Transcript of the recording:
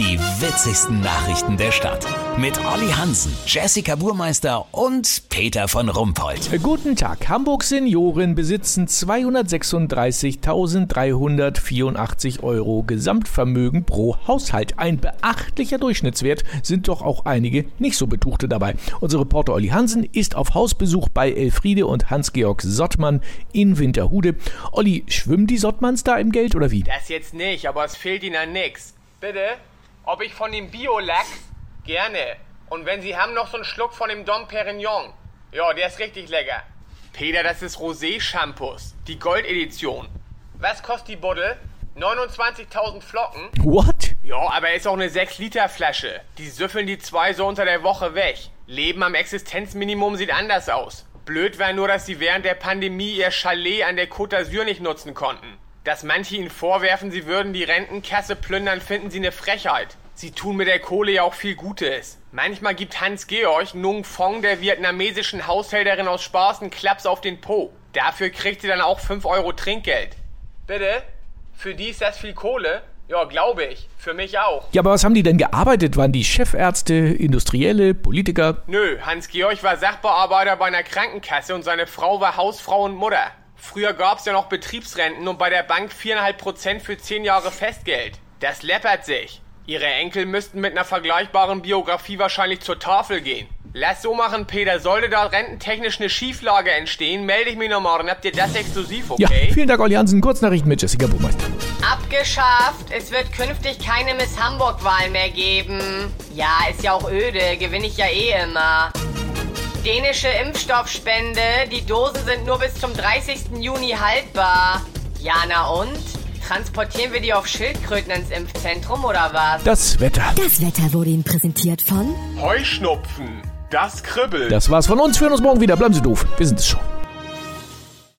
Die witzigsten Nachrichten der Stadt. Mit Olli Hansen, Jessica Burmeister und Peter von Rumpold. Guten Tag. Hamburgs Senioren besitzen 236.384 Euro Gesamtvermögen pro Haushalt. Ein beachtlicher Durchschnittswert, sind doch auch einige nicht so Betuchte dabei. Unser Reporter Olli Hansen ist auf Hausbesuch bei Elfriede und Hans-Georg Sottmann in Winterhude. Olli, schwimmen die Sottmanns da im Geld oder wie? Das jetzt nicht, aber es fehlt Ihnen an nix. Bitte? Ob ich von dem Bio-Lachs? Gerne. Und wenn Sie haben, noch so einen Schluck von dem Dom Perignon. Ja, der ist richtig lecker. Peter, das ist Rosé-Shampoos. Die Goldedition. Was kostet die Buddel? 29.000 Flocken? What? Ja, aber ist auch eine 6-Liter-Flasche. Die süffeln die zwei so unter der Woche weg. Leben am Existenzminimum sieht anders aus. Blöd wäre nur, dass sie während der Pandemie ihr Chalet an der Côte d'Azur nicht nutzen konnten. Dass manche ihnen vorwerfen, sie würden die Rentenkasse plündern, finden sie eine Frechheit. Sie tun mit der Kohle ja auch viel Gutes. Manchmal gibt Hans-Georg Nung Fong der vietnamesischen Haushälterin aus Spaß einen Klaps auf den Po. Dafür kriegt sie dann auch 5 Euro Trinkgeld. Bitte? Für die ist das viel Kohle? Ja, glaube ich. Für mich auch. Ja, aber was haben die denn gearbeitet? Waren die Chefärzte, Industrielle, Politiker? Nö, Hans-Georg war Sachbearbeiter bei einer Krankenkasse und seine Frau war Hausfrau und Mutter. Früher gab's ja noch Betriebsrenten und bei der Bank 4,5% für 10 Jahre Festgeld. Das läppert sich. Ihre Enkel müssten mit einer vergleichbaren Biografie wahrscheinlich zur Tafel gehen. Lass so machen, Peter. Sollte da rententechnisch eine Schieflage entstehen, melde ich mich nochmal. Dann habt ihr das exklusiv, Ja, okay? vielen Dank, Olli Hansen. Kurznachrichten mit Jessica Burmeister. Abgeschafft. Es wird künftig keine Miss Hamburg-Wahl mehr geben. Ja, ist ja auch öde. Gewinne ich ja eh immer. Dänische Impfstoffspende. Die Dosen sind nur bis zum 30. Juni haltbar. Ja, na und? Transportieren wir die auf Schildkröten ins Impfzentrum oder was? Das Wetter. Das Wetter wurde Ihnen präsentiert von Heuschnupfen. Das kribbelt. Das war's von uns. Wir hören uns morgen wieder. Bleiben Sie doof. Wir sind es schon.